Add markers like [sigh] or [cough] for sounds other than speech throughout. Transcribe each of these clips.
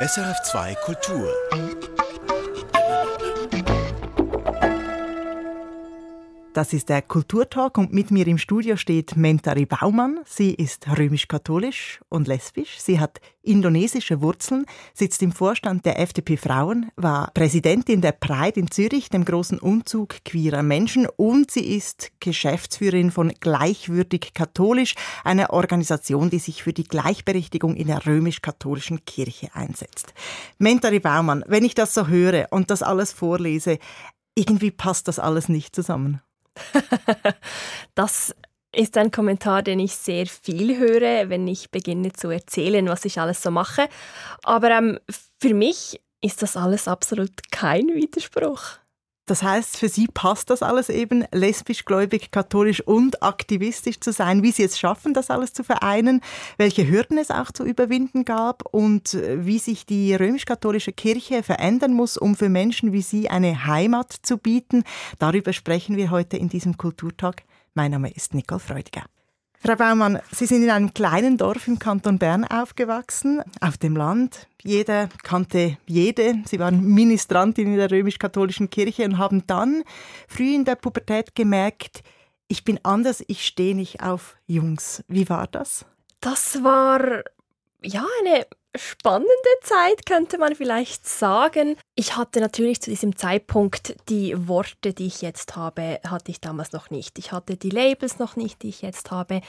SRF2 Kultur. Das ist der Kulturtalk und mit mir im Studio steht Mentari Baumann. Sie ist römisch-katholisch und lesbisch. Sie hat indonesische Wurzeln, sitzt im Vorstand der FDP Frauen, war Präsidentin der Pride in Zürich, dem großen Umzug queerer Menschen und sie ist Geschäftsführerin von Gleichwürdig Katholisch, einer Organisation, die sich für die Gleichberechtigung in der römisch-katholischen Kirche einsetzt. Mentari Baumann, wenn ich das so höre und das alles vorlese, irgendwie passt das alles nicht zusammen. [laughs] das ist ein Kommentar, den ich sehr viel höre, wenn ich beginne zu erzählen, was ich alles so mache. Aber ähm, für mich ist das alles absolut kein Widerspruch. Das heißt, für Sie passt das alles eben, lesbisch, gläubig, katholisch und aktivistisch zu sein, wie Sie es schaffen, das alles zu vereinen, welche Hürden es auch zu überwinden gab und äh, wie sich die römisch-katholische Kirche verändern muss, um für Menschen wie Sie eine Heimat zu bieten. Darüber sprechen wir heute in diesem Kulturtag. Mein Name ist Nicole Freudiger. Frau Baumann, Sie sind in einem kleinen Dorf im Kanton Bern aufgewachsen, auf dem Land. Jeder kannte jede. Sie waren Ministrantin in der römisch-katholischen Kirche und haben dann früh in der Pubertät gemerkt, ich bin anders, ich stehe nicht auf Jungs. Wie war das? Das war ja eine spannende Zeit, könnte man vielleicht sagen. Ich hatte natürlich zu diesem Zeitpunkt die Worte, die ich jetzt habe, hatte ich damals noch nicht. Ich hatte die Labels noch nicht, die ich jetzt habe.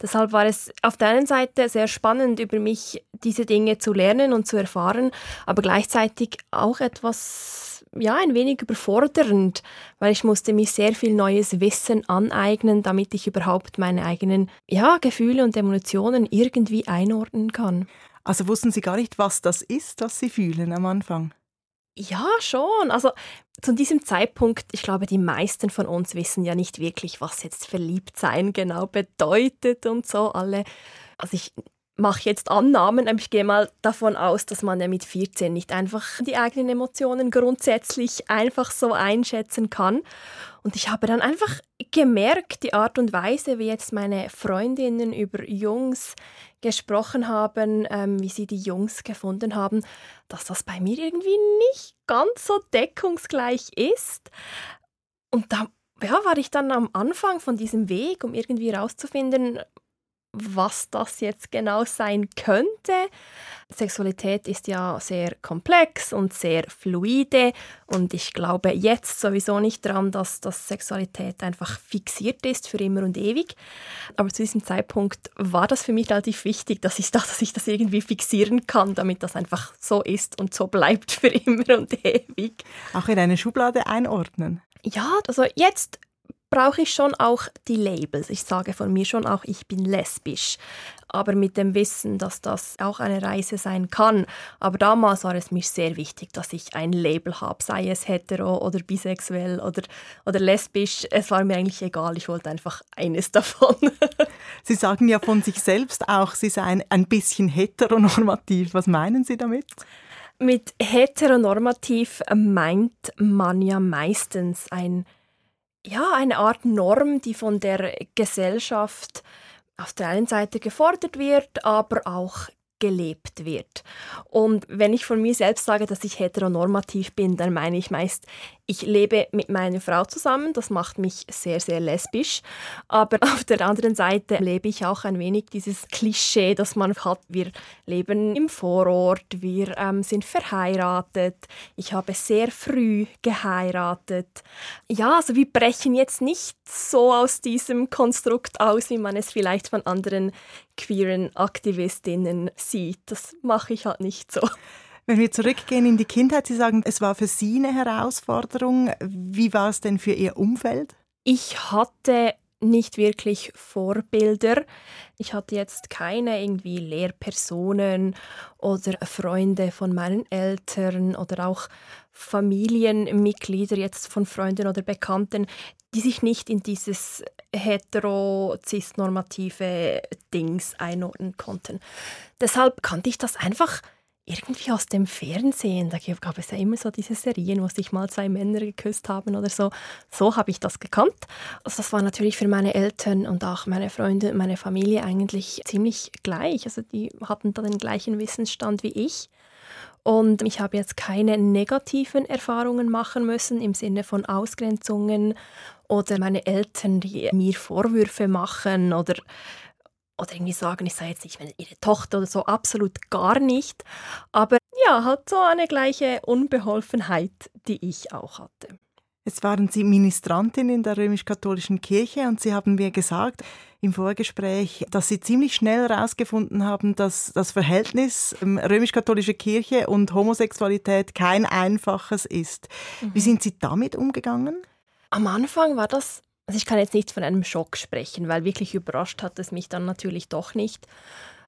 Deshalb war es auf der einen Seite sehr spannend, über mich diese Dinge zu lernen und zu erfahren, aber gleichzeitig auch etwas ja, ein wenig überfordernd, weil ich musste mir sehr viel neues Wissen aneignen, damit ich überhaupt meine eigenen ja, Gefühle und Emotionen irgendwie einordnen kann. Also wussten Sie gar nicht, was das ist, was Sie fühlen am Anfang? Ja, schon. Also zu diesem Zeitpunkt, ich glaube, die meisten von uns wissen ja nicht wirklich, was jetzt verliebt sein genau bedeutet und so. Alle, also ich mache jetzt Annahmen, aber ich gehe mal davon aus, dass man ja mit 14 nicht einfach die eigenen Emotionen grundsätzlich einfach so einschätzen kann. Und ich habe dann einfach gemerkt, die Art und Weise, wie jetzt meine Freundinnen über Jungs gesprochen haben, ähm, wie sie die Jungs gefunden haben, dass das bei mir irgendwie nicht ganz so deckungsgleich ist. Und da ja, war ich dann am Anfang von diesem Weg, um irgendwie herauszufinden, was das jetzt genau sein könnte. Sexualität ist ja sehr komplex und sehr fluide und ich glaube jetzt sowieso nicht daran, dass, dass Sexualität einfach fixiert ist für immer und ewig. Aber zu diesem Zeitpunkt war das für mich relativ wichtig, dass ich dass ich das irgendwie fixieren kann, damit das einfach so ist und so bleibt für [laughs] immer und ewig. Auch in eine Schublade einordnen. Ja, also jetzt brauche ich schon auch die Labels. Ich sage von mir schon auch, ich bin lesbisch. Aber mit dem Wissen, dass das auch eine Reise sein kann. Aber damals war es mir sehr wichtig, dass ich ein Label habe, sei es hetero oder bisexuell oder, oder lesbisch. Es war mir eigentlich egal, ich wollte einfach eines [laughs] davon. Sie sagen ja von sich selbst auch, Sie seien ein bisschen heteronormativ. Was meinen Sie damit? Mit heteronormativ meint man ja meistens ein ja, eine Art Norm, die von der Gesellschaft auf der einen Seite gefordert wird, aber auch gelebt wird. Und wenn ich von mir selbst sage, dass ich heteronormativ bin, dann meine ich meist, ich lebe mit meiner Frau zusammen, das macht mich sehr, sehr lesbisch. Aber [laughs] auf der anderen Seite lebe ich auch ein wenig dieses Klischee, das man hat. Wir leben im Vorort, wir ähm, sind verheiratet, ich habe sehr früh geheiratet. Ja, also wir brechen jetzt nicht so aus diesem Konstrukt aus, wie man es vielleicht von anderen queeren Aktivistinnen sieht. Das mache ich halt nicht so. Wenn wir zurückgehen in die Kindheit, Sie sagen, es war für Sie eine Herausforderung. Wie war es denn für Ihr Umfeld? Ich hatte nicht wirklich Vorbilder. Ich hatte jetzt keine irgendwie Lehrpersonen oder Freunde von meinen Eltern oder auch Familienmitglieder jetzt von Freunden oder Bekannten, die sich nicht in dieses hetero-cis-normative Dings einordnen konnten. Deshalb kannte ich das einfach irgendwie aus dem Fernsehen. Da gab es ja immer so diese Serien, wo sich mal zwei Männer geküsst haben oder so. So habe ich das gekannt. Also das war natürlich für meine Eltern und auch meine Freunde und meine Familie eigentlich ziemlich gleich. Also die hatten da den gleichen Wissensstand wie ich. Und ich habe jetzt keine negativen Erfahrungen machen müssen im Sinne von Ausgrenzungen oder meine Eltern, die mir Vorwürfe machen oder oder irgendwie sagen, ich sei jetzt nicht ihre Tochter oder so, absolut gar nicht. Aber ja, halt so eine gleiche Unbeholfenheit, die ich auch hatte. Jetzt waren Sie Ministrantin in der römisch-katholischen Kirche und Sie haben mir gesagt im Vorgespräch, dass Sie ziemlich schnell herausgefunden haben, dass das Verhältnis ähm, römisch-katholische Kirche und Homosexualität kein einfaches ist. Mhm. Wie sind Sie damit umgegangen? Am Anfang war das also ich kann jetzt nicht von einem Schock sprechen, weil wirklich überrascht hat es mich dann natürlich doch nicht.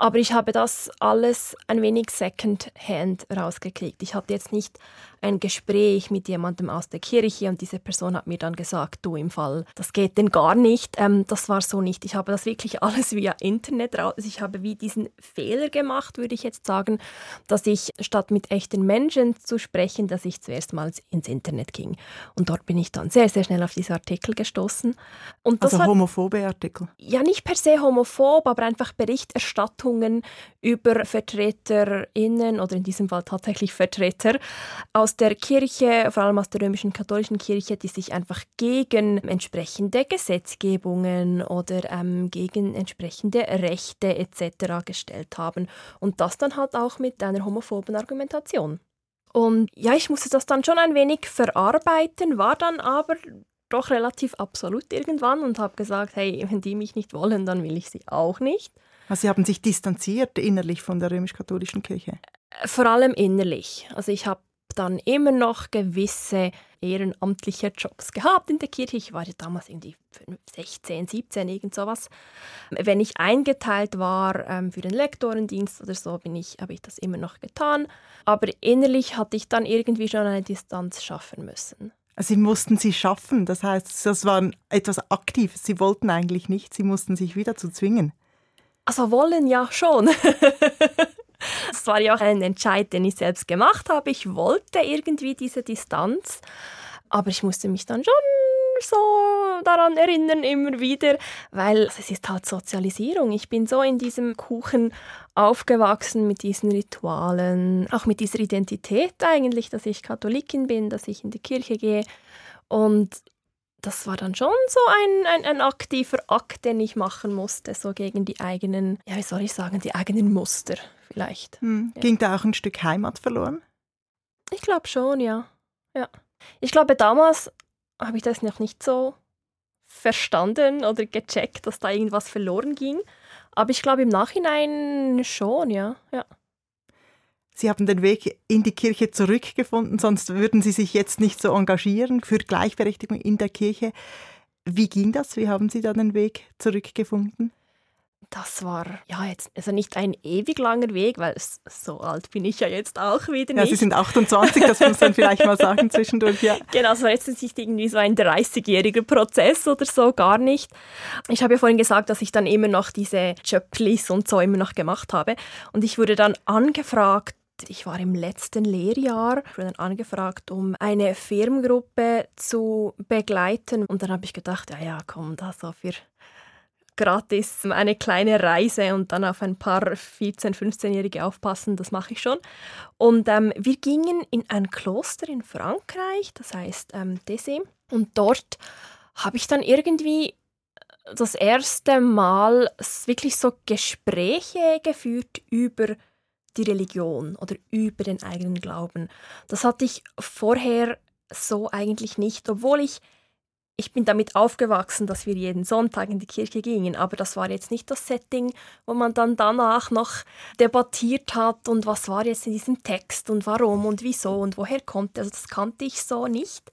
Aber ich habe das alles ein wenig second-hand rausgekriegt. Ich hatte jetzt nicht ein Gespräch mit jemandem aus der Kirche und diese Person hat mir dann gesagt, du im Fall, das geht denn gar nicht. Ähm, das war so nicht. Ich habe das wirklich [laughs] alles via Internet raus. Also ich habe wie diesen Fehler gemacht, würde ich jetzt sagen, dass ich statt mit echten Menschen zu sprechen, dass ich zuerst mal ins Internet ging. Und dort bin ich dann sehr, sehr schnell auf diese Artikel gestoßen. Und das also war, homophobe Artikel? Ja, nicht per se homophob, aber einfach Berichterstattung Bemerkungen über VertreterInnen oder in diesem Fall tatsächlich Vertreter aus der Kirche, vor allem aus der römischen katholischen Kirche, die sich einfach gegen entsprechende Gesetzgebungen oder ähm, gegen entsprechende Rechte etc. gestellt haben. Und das dann halt auch mit einer homophoben Argumentation. Und ja, ich musste das dann schon ein wenig verarbeiten, war dann aber doch relativ absolut irgendwann und habe gesagt, hey, wenn die mich nicht wollen, dann will ich sie auch nicht. Also Sie haben sich distanziert innerlich von der römisch-katholischen Kirche? Vor allem innerlich. Also ich habe dann immer noch gewisse ehrenamtliche Jobs gehabt in der Kirche. Ich war ja damals irgendwie 16, 17, irgend sowas. Wenn ich eingeteilt war ähm, für den Lektorendienst oder so, bin ich, habe ich das immer noch getan. Aber innerlich hatte ich dann irgendwie schon eine Distanz schaffen müssen. Sie mussten sie schaffen, das heißt, das war etwas Aktives. Sie wollten eigentlich nicht, sie mussten sich wieder zu zwingen. Also wollen ja schon. [laughs] Das war ja auch ein Entscheid, den ich selbst gemacht habe. Ich wollte irgendwie diese Distanz, aber ich musste mich dann schon so daran erinnern, immer wieder, weil es ist halt Sozialisierung. Ich bin so in diesem Kuchen aufgewachsen mit diesen Ritualen, auch mit dieser Identität eigentlich, dass ich Katholikin bin, dass ich in die Kirche gehe. Und das war dann schon so ein, ein, ein, aktiver Akt, den ich machen musste, so gegen die eigenen, ja, wie soll ich sagen, die eigenen Muster vielleicht. Hm. Ja. Ging da auch ein Stück Heimat verloren? Ich glaube schon, ja. ja. Ich glaube, damals habe ich das noch nicht so verstanden oder gecheckt, dass da irgendwas verloren ging. Aber ich glaube im Nachhinein schon, ja. ja. Sie haben den Weg in die Kirche zurückgefunden, sonst würden Sie sich jetzt nicht so engagieren für Gleichberechtigung in der Kirche. Wie ging das? Wie haben Sie da den Weg zurückgefunden? Das war ja jetzt also nicht ein ewig langer Weg, weil so alt bin ich ja jetzt auch wieder nicht. Ja, Sie sind 28, das muss man vielleicht mal sagen zwischendurch, ja. [laughs] Genau, so jetzt ist nicht irgendwie so ein 30-jähriger Prozess oder so, gar nicht. Ich habe ja vorhin gesagt, dass ich dann immer noch diese Chöplis und so immer noch gemacht habe. Und ich wurde dann angefragt, ich war im letzten Lehrjahr, wurde dann angefragt, um eine Firmengruppe zu begleiten. Und dann habe ich gedacht, ja, ja, komm, da so für gratis eine kleine Reise und dann auf ein paar 14-, 15-Jährige aufpassen, das mache ich schon. Und ähm, wir gingen in ein Kloster in Frankreich, das heißt ähm, Dessé. Und dort habe ich dann irgendwie das erste Mal wirklich so Gespräche geführt über die Religion oder über den eigenen Glauben. Das hatte ich vorher so eigentlich nicht, obwohl ich ich bin damit aufgewachsen, dass wir jeden Sonntag in die Kirche gingen, aber das war jetzt nicht das Setting, wo man dann danach noch debattiert hat und was war jetzt in diesem Text und warum und wieso und woher kommt. Also das kannte ich so nicht.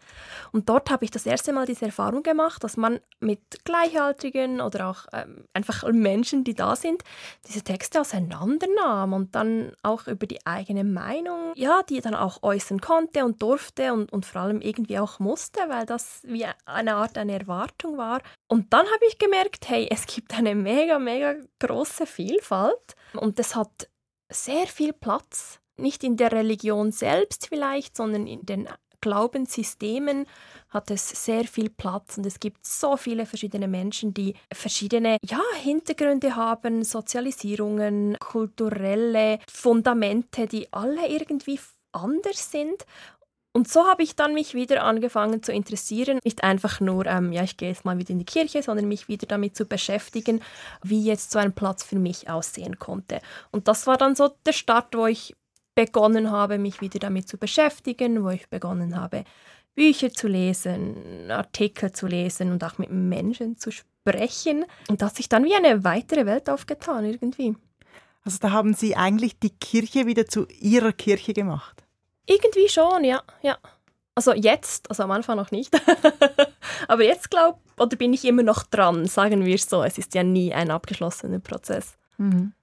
Und dort habe ich das erste Mal diese Erfahrung gemacht, dass man mit Gleichaltrigen oder auch ähm, einfach Menschen, die da sind, diese Texte auseinandernahm und dann auch über die eigene Meinung, ja, die dann auch äußern konnte und durfte und, und vor allem irgendwie auch musste, weil das wie eine Art eine Erwartung war. Und dann habe ich gemerkt, hey, es gibt eine mega, mega große Vielfalt und es hat sehr viel Platz. Nicht in der Religion selbst vielleicht, sondern in den Glaubenssystemen hat es sehr viel Platz und es gibt so viele verschiedene Menschen, die verschiedene ja, Hintergründe haben, Sozialisierungen, kulturelle Fundamente, die alle irgendwie anders sind und so habe ich dann mich wieder angefangen zu interessieren, nicht einfach nur, ähm, ja, ich gehe jetzt mal wieder in die Kirche, sondern mich wieder damit zu beschäftigen, wie jetzt so ein Platz für mich aussehen konnte. Und das war dann so der Start, wo ich begonnen habe, mich wieder damit zu beschäftigen, wo ich begonnen habe, Bücher zu lesen, Artikel zu lesen und auch mit Menschen zu sprechen. Und da hat sich dann wie eine weitere Welt aufgetan irgendwie. Also da haben Sie eigentlich die Kirche wieder zu Ihrer Kirche gemacht. Irgendwie schon, ja, ja. Also jetzt, also am Anfang noch nicht. [laughs] Aber jetzt glaube oder bin ich immer noch dran, sagen wir es so. Es ist ja nie ein abgeschlossener Prozess. Mhm.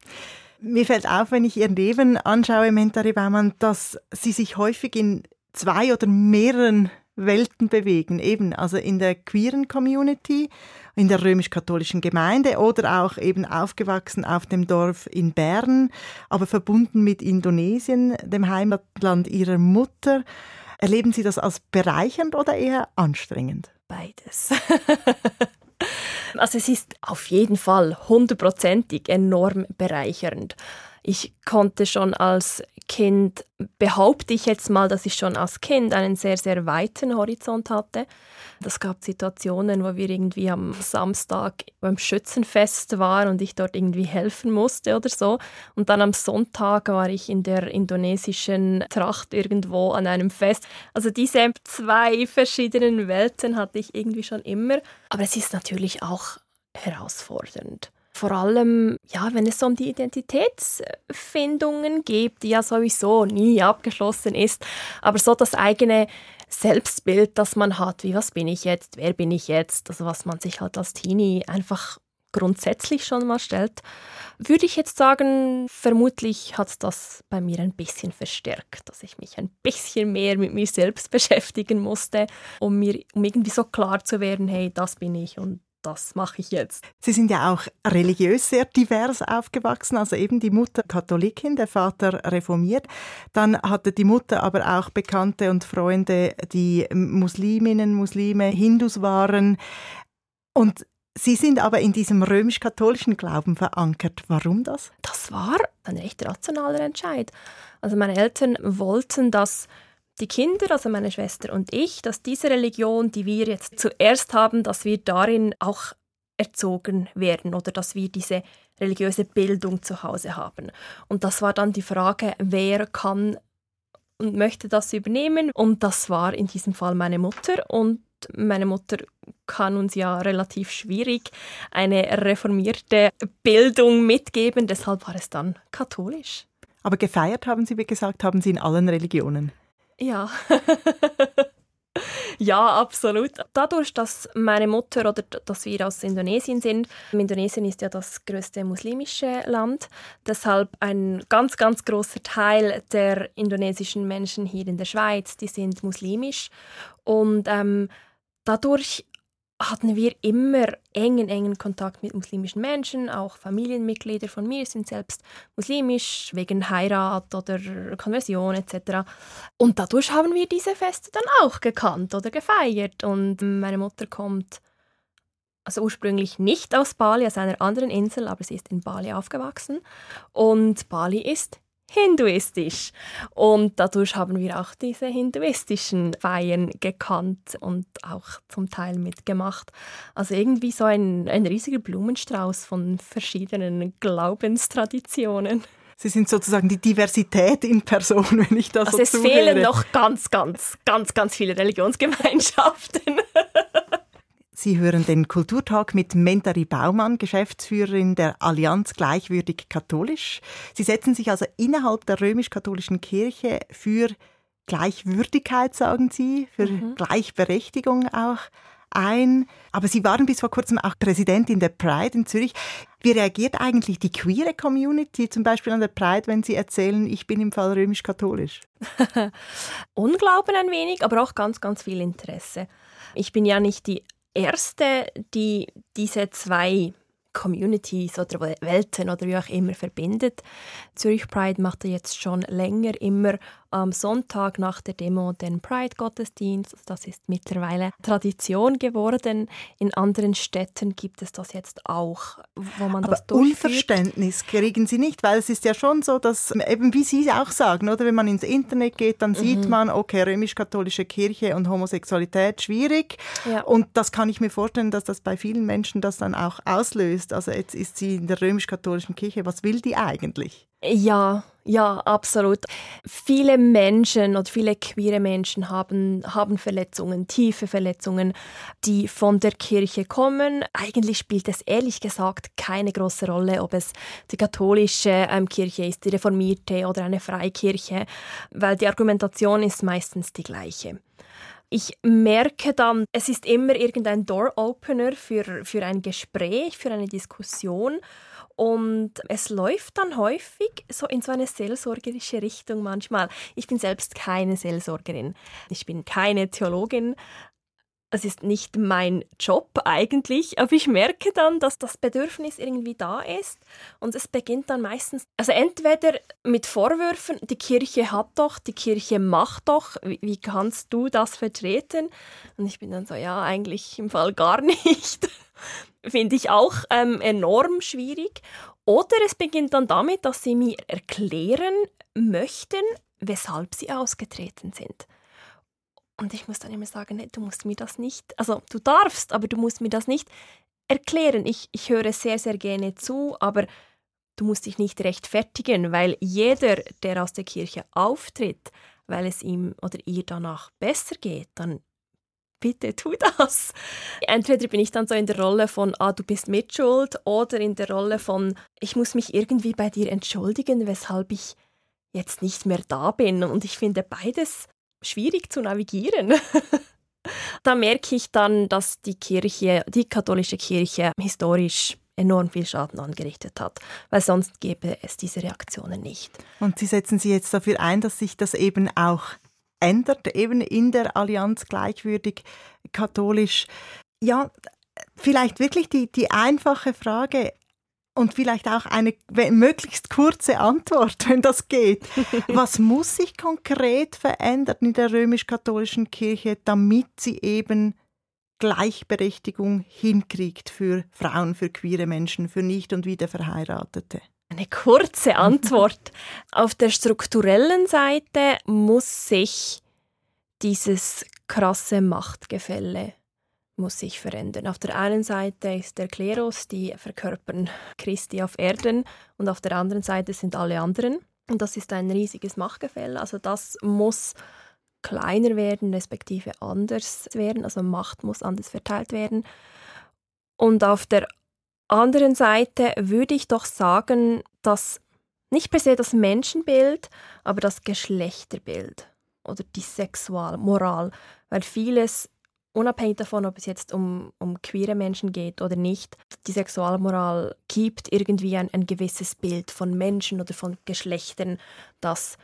Mir fällt auf, wenn ich Ihr Leben anschaue, Mentari Baumann, dass Sie sich häufig in zwei oder mehreren Welten bewegen, eben also in der queeren Community, in der römisch-katholischen Gemeinde oder auch eben aufgewachsen auf dem Dorf in Bern, aber verbunden mit Indonesien, dem Heimatland ihrer Mutter. Erleben Sie das als bereichernd oder eher anstrengend? Beides. [laughs] also es ist auf jeden Fall hundertprozentig enorm bereichernd. Ich konnte schon als Kind, behaupte ich jetzt mal, dass ich schon als Kind einen sehr, sehr weiten Horizont hatte. Es gab Situationen, wo wir irgendwie am Samstag beim Schützenfest waren und ich dort irgendwie helfen musste oder so. Und dann am Sonntag war ich in der indonesischen Tracht irgendwo an einem Fest. Also diese zwei verschiedenen Welten hatte ich irgendwie schon immer. Aber es ist natürlich auch herausfordernd. Vor allem, ja, wenn es um die Identitätsfindungen geht, die ja sowieso nie abgeschlossen ist, aber so das eigene Selbstbild, das man hat, wie was bin ich jetzt, wer bin ich jetzt, also was man sich halt als Teenie einfach grundsätzlich schon mal stellt, würde ich jetzt sagen, vermutlich hat das bei mir ein bisschen verstärkt, dass ich mich ein bisschen mehr mit mir selbst [laughs] beschäftigen musste, um mir um irgendwie so klar zu werden, hey, das bin ich und das mache ich jetzt. Sie sind ja auch religiös sehr divers aufgewachsen, also eben die Mutter Katholikin, der Vater reformiert. Dann hatte die Mutter aber auch Bekannte und Freunde, die Musliminnen, Muslime, Hindus waren. Und Sie sind aber in diesem römisch-katholischen Glauben verankert. Warum das? Das war ein recht rationaler Entscheid. Also meine Eltern wollten, dass die Kinder, also meine Schwester und ich, dass diese Religion, die wir jetzt zuerst haben, dass wir darin auch erzogen werden oder dass wir diese religiöse Bildung zu Hause haben. Und das war dann die Frage, wer kann und möchte das übernehmen. Und das war in diesem Fall meine Mutter. Und meine Mutter kann uns ja relativ schwierig eine reformierte Bildung mitgeben. Deshalb war es dann katholisch. Aber gefeiert haben Sie, wie gesagt, haben Sie in allen Religionen. Ja. [laughs] ja, absolut. Dadurch, dass meine Mutter oder dass wir aus Indonesien sind, Indonesien ist ja das größte muslimische Land, deshalb ein ganz, ganz großer Teil der indonesischen Menschen hier in der Schweiz, die sind muslimisch und ähm, dadurch hatten wir immer engen, engen Kontakt mit muslimischen Menschen. Auch Familienmitglieder von mir sind selbst muslimisch, wegen Heirat oder Konversion etc. Und dadurch haben wir diese Feste dann auch gekannt oder gefeiert. Und meine Mutter kommt also ursprünglich nicht aus Bali, aus einer anderen Insel, aber sie ist in Bali aufgewachsen. Und Bali ist hinduistisch. Und dadurch haben wir auch diese hinduistischen Feiern gekannt und auch zum Teil mitgemacht. Also irgendwie so ein, ein riesiger Blumenstrauß von verschiedenen Glaubenstraditionen. Sie sind sozusagen die Diversität in Person, [laughs] wenn ich das also so es zuhöre. fehlen noch ganz, ganz, ganz, ganz viele Religionsgemeinschaften. [laughs] Sie hören den Kulturtalk mit Mentari Baumann, Geschäftsführerin der Allianz Gleichwürdig Katholisch. Sie setzen sich also innerhalb der römisch-katholischen Kirche für Gleichwürdigkeit, sagen Sie, für mhm. Gleichberechtigung auch ein. Aber Sie waren bis vor kurzem auch Präsidentin der Pride in Zürich. Wie reagiert eigentlich die queere Community zum Beispiel an der Pride, wenn Sie erzählen, ich bin im Fall römisch-katholisch? [laughs] Unglauben ein wenig, aber auch ganz, ganz viel Interesse. Ich bin ja nicht die erste, die diese zwei Communities oder Welten oder wie auch immer verbindet. Zürich Pride macht jetzt schon länger immer am Sonntag nach der Demo den Pride-Gottesdienst. Das ist mittlerweile Tradition geworden. In anderen Städten gibt es das jetzt auch, wo man Aber das durchführt. Unverständnis kriegen Sie nicht, weil es ist ja schon so, dass eben wie Sie auch sagen, oder wenn man ins Internet geht, dann mhm. sieht man, okay, römisch-katholische Kirche und Homosexualität schwierig. Ja. Und das kann ich mir vorstellen, dass das bei vielen Menschen das dann auch auslöst. Also jetzt ist sie in der römisch-katholischen Kirche. Was will die eigentlich? Ja, ja, absolut. Viele Menschen oder viele queere Menschen haben, haben Verletzungen, tiefe Verletzungen, die von der Kirche kommen. Eigentlich spielt es ehrlich gesagt keine große Rolle, ob es die katholische ähm, Kirche ist, die reformierte oder eine Freikirche, weil die Argumentation ist meistens die gleiche. Ich merke dann, es ist immer irgendein Door-Opener für, für ein Gespräch, für eine Diskussion. Und es läuft dann häufig so in so eine seelsorgerische Richtung manchmal. Ich bin selbst keine Seelsorgerin. Ich bin keine Theologin. Es ist nicht mein Job eigentlich, aber ich merke dann, dass das Bedürfnis irgendwie da ist und es beginnt dann meistens, also entweder mit Vorwürfen, die Kirche hat doch, die Kirche macht doch, wie, wie kannst du das vertreten? Und ich bin dann so, ja, eigentlich im Fall gar [laughs] nicht. Finde ich auch ähm, enorm schwierig. Oder es beginnt dann damit, dass sie mir erklären möchten, weshalb sie ausgetreten sind. Und ich muss dann immer sagen, nee, du musst mir das nicht, also du darfst, aber du musst mir das nicht erklären. Ich, ich höre sehr, sehr gerne zu, aber du musst dich nicht rechtfertigen, weil jeder, der aus der Kirche auftritt, weil es ihm oder ihr danach besser geht, dann bitte tu das. Entweder bin ich dann so in der Rolle von, ah, du bist mitschuld, oder in der Rolle von, ich muss mich irgendwie bei dir entschuldigen, weshalb ich jetzt nicht mehr da bin. Und ich finde beides schwierig zu navigieren. [laughs] da merke ich dann, dass die Kirche, die katholische Kirche, historisch enorm viel Schaden angerichtet hat, weil sonst gäbe es diese Reaktionen nicht. Und Sie setzen sich jetzt dafür ein, dass sich das eben auch ändert, eben in der Allianz gleichwürdig katholisch. Ja, vielleicht wirklich die, die einfache Frage, und vielleicht auch eine möglichst kurze Antwort, wenn das geht. [laughs] Was muss sich konkret verändern in der römisch-katholischen Kirche, damit sie eben Gleichberechtigung hinkriegt für Frauen, für queere Menschen, für Nicht- und Wiederverheiratete? Eine kurze Antwort. [laughs] Auf der strukturellen Seite muss sich dieses krasse Machtgefälle muss sich verändern. Auf der einen Seite ist der Klerus, die verkörpern Christi auf Erden, und auf der anderen Seite sind alle anderen. Und das ist ein riesiges Machtgefälle. Also das muss kleiner werden, respektive anders werden. Also Macht muss anders verteilt werden. Und auf der anderen Seite würde ich doch sagen, dass nicht per se das Menschenbild, aber das Geschlechterbild oder die Sexualmoral, weil vieles, unabhängig davon, ob es jetzt um, um queere Menschen geht oder nicht, die Sexualmoral gibt irgendwie ein, ein gewisses Bild von Menschen oder von Geschlechtern, das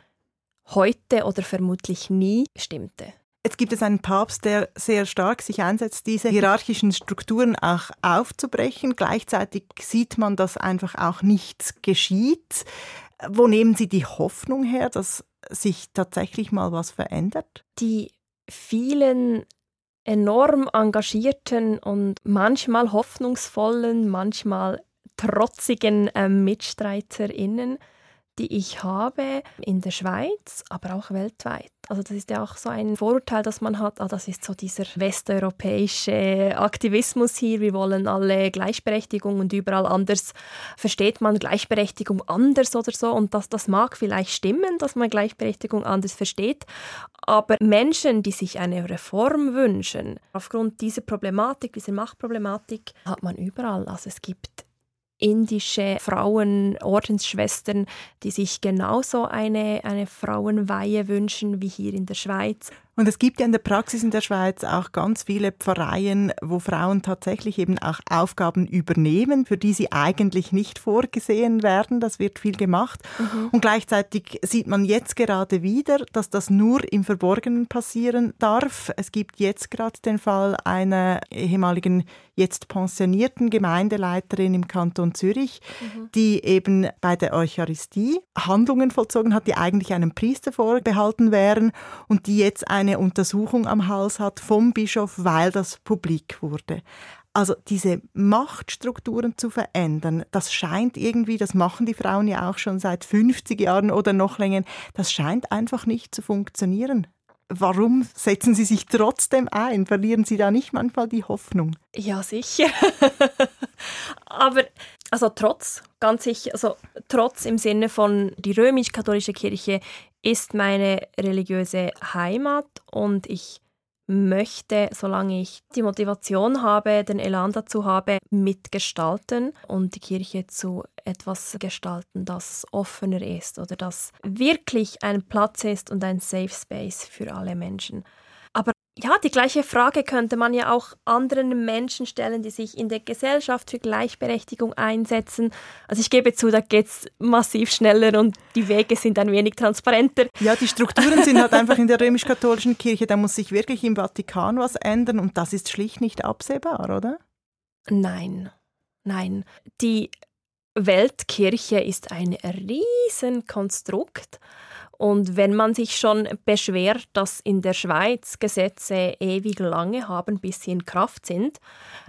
heute oder vermutlich nie stimmte. Jetzt gibt es einen Papst, der sehr stark sich einsetzt, diese hierarchischen Strukturen auch aufzubrechen. Gleichzeitig sieht man, dass einfach auch nichts geschieht. Wo nehmen Sie die Hoffnung her, dass sich tatsächlich mal was verändert? Die vielen enorm engagierten und manchmal hoffnungsvollen, manchmal trotzigen äh, MitstreiterInnen die ich habe in der Schweiz, aber auch weltweit. Also das ist ja auch so ein Vorurteil, das man hat, ah, das ist so dieser westeuropäische Aktivismus hier, wir wollen alle Gleichberechtigung und überall anders versteht man Gleichberechtigung anders oder so und das, das mag vielleicht stimmen, dass man Gleichberechtigung anders versteht, aber Menschen, die sich eine Reform wünschen, aufgrund dieser Problematik, dieser Machtproblematik, hat man überall. Also es gibt indische Frauen, Ordensschwestern, die sich genauso eine, eine Frauenweihe wünschen wie hier in der Schweiz. Und es gibt ja in der Praxis in der Schweiz auch ganz viele Pfarreien, wo Frauen tatsächlich eben auch Aufgaben übernehmen, für die sie eigentlich nicht vorgesehen werden. Das wird viel gemacht. Mhm. Und gleichzeitig sieht man jetzt gerade wieder, dass das nur im Verborgenen passieren darf. Es gibt jetzt gerade den Fall einer ehemaligen jetzt pensionierten Gemeindeleiterin im Kanton Zürich, mhm. die eben bei der Eucharistie Handlungen vollzogen hat, die eigentlich einem Priester vorbehalten wären und die jetzt eine Untersuchung am Hals hat vom Bischof, weil das publik wurde. Also diese Machtstrukturen zu verändern, das scheint irgendwie, das machen die Frauen ja auch schon seit 50 Jahren oder noch länger, das scheint einfach nicht zu funktionieren. Warum setzen Sie sich trotzdem ein? Verlieren Sie da nicht manchmal die Hoffnung? Ja, sicher. [laughs] Aber also trotz, ganz sicher, also trotz im Sinne von die römisch-katholische Kirche ist meine religiöse Heimat und ich möchte, solange ich die Motivation habe, den Elan dazu habe, mitgestalten und die Kirche zu etwas gestalten, das offener ist oder das wirklich ein Platz ist und ein Safe Space für alle Menschen. Ja, die gleiche Frage könnte man ja auch anderen Menschen stellen, die sich in der Gesellschaft für Gleichberechtigung einsetzen. Also ich gebe zu, da geht es massiv schneller und die Wege sind ein wenig transparenter. Ja, die Strukturen sind halt einfach in der römisch-katholischen Kirche, da muss sich wirklich im Vatikan was ändern und das ist schlicht nicht absehbar, oder? Nein, nein. Die Weltkirche ist ein Riesenkonstrukt. Und wenn man sich schon beschwert, dass in der Schweiz Gesetze ewig lange haben, bis sie in Kraft sind,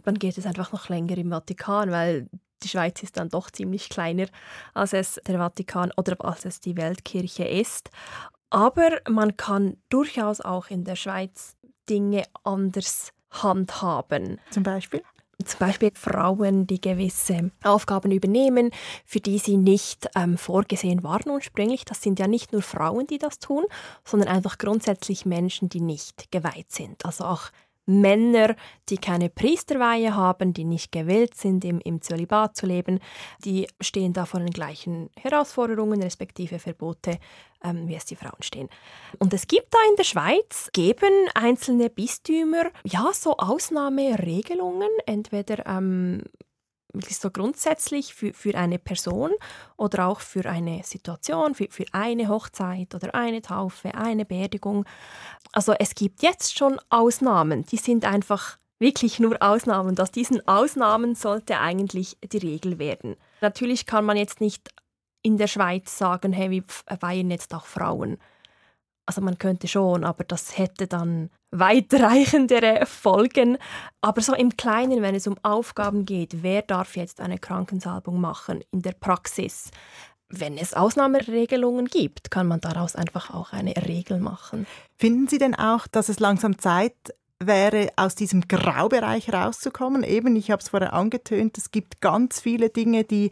dann geht es einfach noch länger im Vatikan, weil die Schweiz ist dann doch ziemlich kleiner, als es der Vatikan oder als es die Weltkirche ist. Aber man kann durchaus auch in der Schweiz Dinge anders handhaben. Zum Beispiel? Zum Beispiel Frauen, die gewisse Aufgaben übernehmen, für die sie nicht ähm, vorgesehen waren ursprünglich. Das sind ja nicht nur Frauen, die das tun, sondern einfach grundsätzlich Menschen, die nicht geweiht sind. Also auch Männer, die keine Priesterweihe haben, die nicht gewillt sind, im, im Zölibat zu leben, die stehen da vor den gleichen Herausforderungen respektive Verbote, ähm, wie es die Frauen stehen. Und es gibt da in der Schweiz, geben einzelne Bistümer ja so Ausnahmeregelungen, entweder ähm, so grundsätzlich für, für eine Person oder auch für eine Situation, für, für eine Hochzeit oder eine Taufe, eine Beerdigung. Also es gibt jetzt schon Ausnahmen, die sind einfach wirklich nur Ausnahmen. Aus diesen Ausnahmen sollte eigentlich die Regel werden. Natürlich kann man jetzt nicht in der Schweiz sagen, hey, wir weihen jetzt auch Frauen. Also man könnte schon, aber das hätte dann weitreichendere Folgen. Aber so im Kleinen, wenn es um Aufgaben geht, wer darf jetzt eine Krankensalbung machen in der Praxis? Wenn es Ausnahmeregelungen gibt, kann man daraus einfach auch eine Regel machen. Finden Sie denn auch, dass es langsam Zeit wäre, aus diesem Graubereich rauszukommen? Eben, ich habe es vorher angetönt, es gibt ganz viele Dinge, die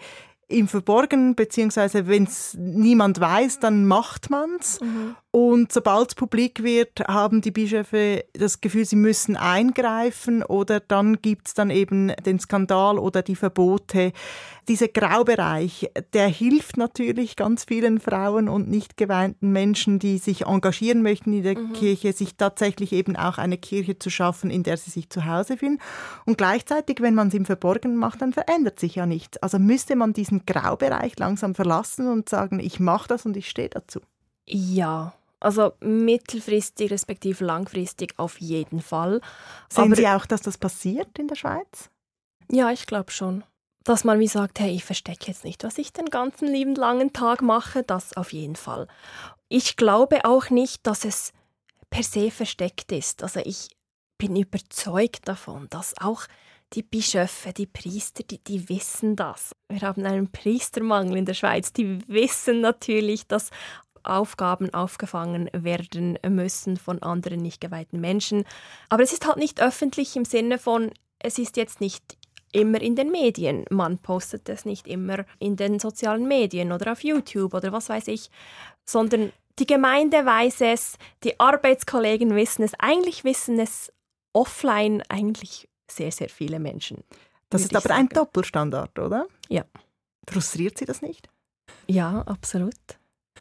im Verborgenen, beziehungsweise wenn es niemand weiß, dann macht man's. Mhm. Und sobald es publik wird, haben die Bischöfe das Gefühl, sie müssen eingreifen oder dann gibt es dann eben den Skandal oder die Verbote. Dieser Graubereich, der hilft natürlich ganz vielen Frauen und nicht geweinten Menschen, die sich engagieren möchten in der mhm. Kirche, sich tatsächlich eben auch eine Kirche zu schaffen, in der sie sich zu Hause fühlen. Und gleichzeitig, wenn man es im Verborgenen macht, dann verändert sich ja nichts. Also müsste man diesen Graubereich langsam verlassen und sagen, ich mache das und ich stehe dazu. Ja, also mittelfristig respektive langfristig auf jeden Fall. Sehen Aber Sie auch, dass das passiert in der Schweiz? Ja, ich glaube schon. Dass man wie sagt, hey, ich verstecke jetzt nicht, was ich den ganzen lieben langen Tag mache, das auf jeden Fall. Ich glaube auch nicht, dass es per se versteckt ist. Also ich bin überzeugt davon, dass auch die Bischöfe, die Priester, die, die wissen das. Wir haben einen Priestermangel in der Schweiz. Die wissen natürlich, dass Aufgaben aufgefangen werden müssen von anderen nicht geweihten Menschen. Aber es ist halt nicht öffentlich im Sinne von, es ist jetzt nicht immer in den Medien. Man postet es nicht immer in den sozialen Medien oder auf YouTube oder was weiß ich, sondern die Gemeinde weiß es, die Arbeitskollegen wissen es, eigentlich wissen es offline eigentlich sehr, sehr viele Menschen. Das ist aber sagen. ein Doppelstandard, oder? Ja. Frustriert Sie das nicht? Ja, absolut.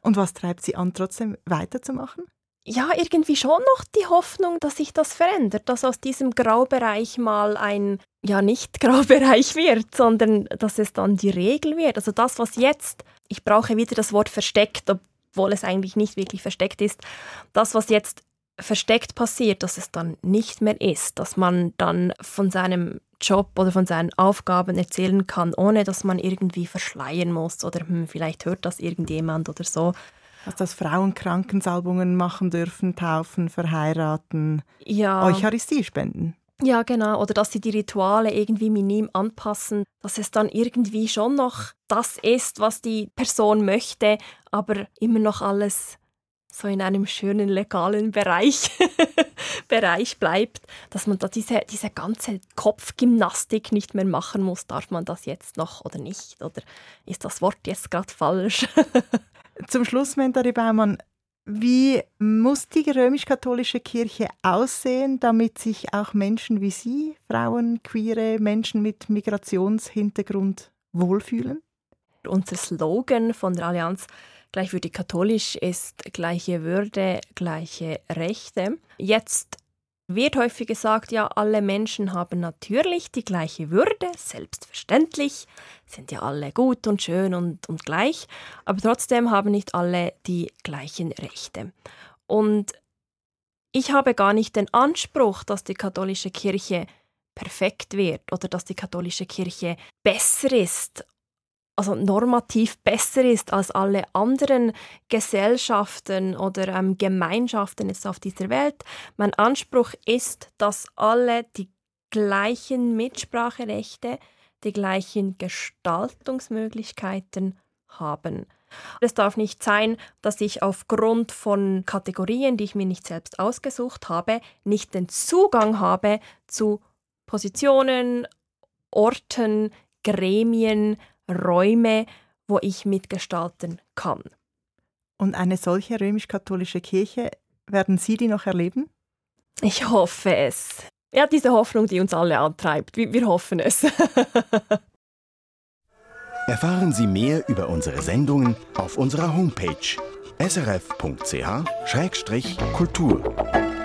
Und was treibt Sie an, trotzdem weiterzumachen? ja irgendwie schon noch die Hoffnung, dass sich das verändert, dass aus diesem Graubereich mal ein ja nicht [laughs] Graubereich wird, sondern dass es dann die Regel wird. Also das, was jetzt, ich brauche wieder das Wort versteckt, obwohl es eigentlich nicht wirklich versteckt ist, das, was jetzt versteckt passiert, dass es dann nicht mehr ist, dass man dann von seinem Job oder von seinen Aufgaben erzählen kann, ohne dass man irgendwie verschleiern muss oder hm, vielleicht hört das irgendjemand oder so. Also dass Frauen Krankensalbungen machen dürfen, taufen, verheiraten, ja. Eucharistie spenden. Ja, genau. Oder dass sie die Rituale irgendwie minim anpassen, dass es dann irgendwie schon noch das ist, was die Person möchte, aber immer noch alles so in einem schönen legalen Bereich, [laughs] Bereich bleibt, dass man da diese, diese ganze Kopfgymnastik nicht mehr machen muss. Darf man das jetzt noch oder nicht? Oder ist das Wort jetzt gerade falsch? [laughs] Zum Schluss, Mentari Baumann, wie muss die römisch-katholische Kirche aussehen, damit sich auch Menschen wie Sie, Frauen, queere Menschen mit Migrationshintergrund wohlfühlen? Unser Slogan von der Allianz Gleichwürdig katholisch ist gleiche Würde, gleiche Rechte. Jetzt wird häufig gesagt, ja, alle Menschen haben natürlich die gleiche Würde, selbstverständlich, sind ja alle gut und schön und, und gleich, aber trotzdem haben nicht alle die gleichen Rechte. Und ich habe gar nicht den Anspruch, dass die katholische Kirche perfekt wird oder dass die katholische Kirche besser ist also normativ besser ist als alle anderen Gesellschaften oder ähm, Gemeinschaften jetzt auf dieser Welt. Mein Anspruch ist, dass alle die gleichen Mitspracherechte, die gleichen Gestaltungsmöglichkeiten haben. Es darf nicht sein, dass ich aufgrund von Kategorien, die ich mir nicht selbst ausgesucht habe, nicht den Zugang habe zu Positionen, Orten, Gremien, Räume, wo ich mitgestalten kann. Und eine solche römisch-katholische Kirche, werden Sie die noch erleben? Ich hoffe es. Ja, diese Hoffnung, die uns alle antreibt. Wir, wir hoffen es. [laughs] Erfahren Sie mehr über unsere Sendungen auf unserer Homepage srf.ch-kultur.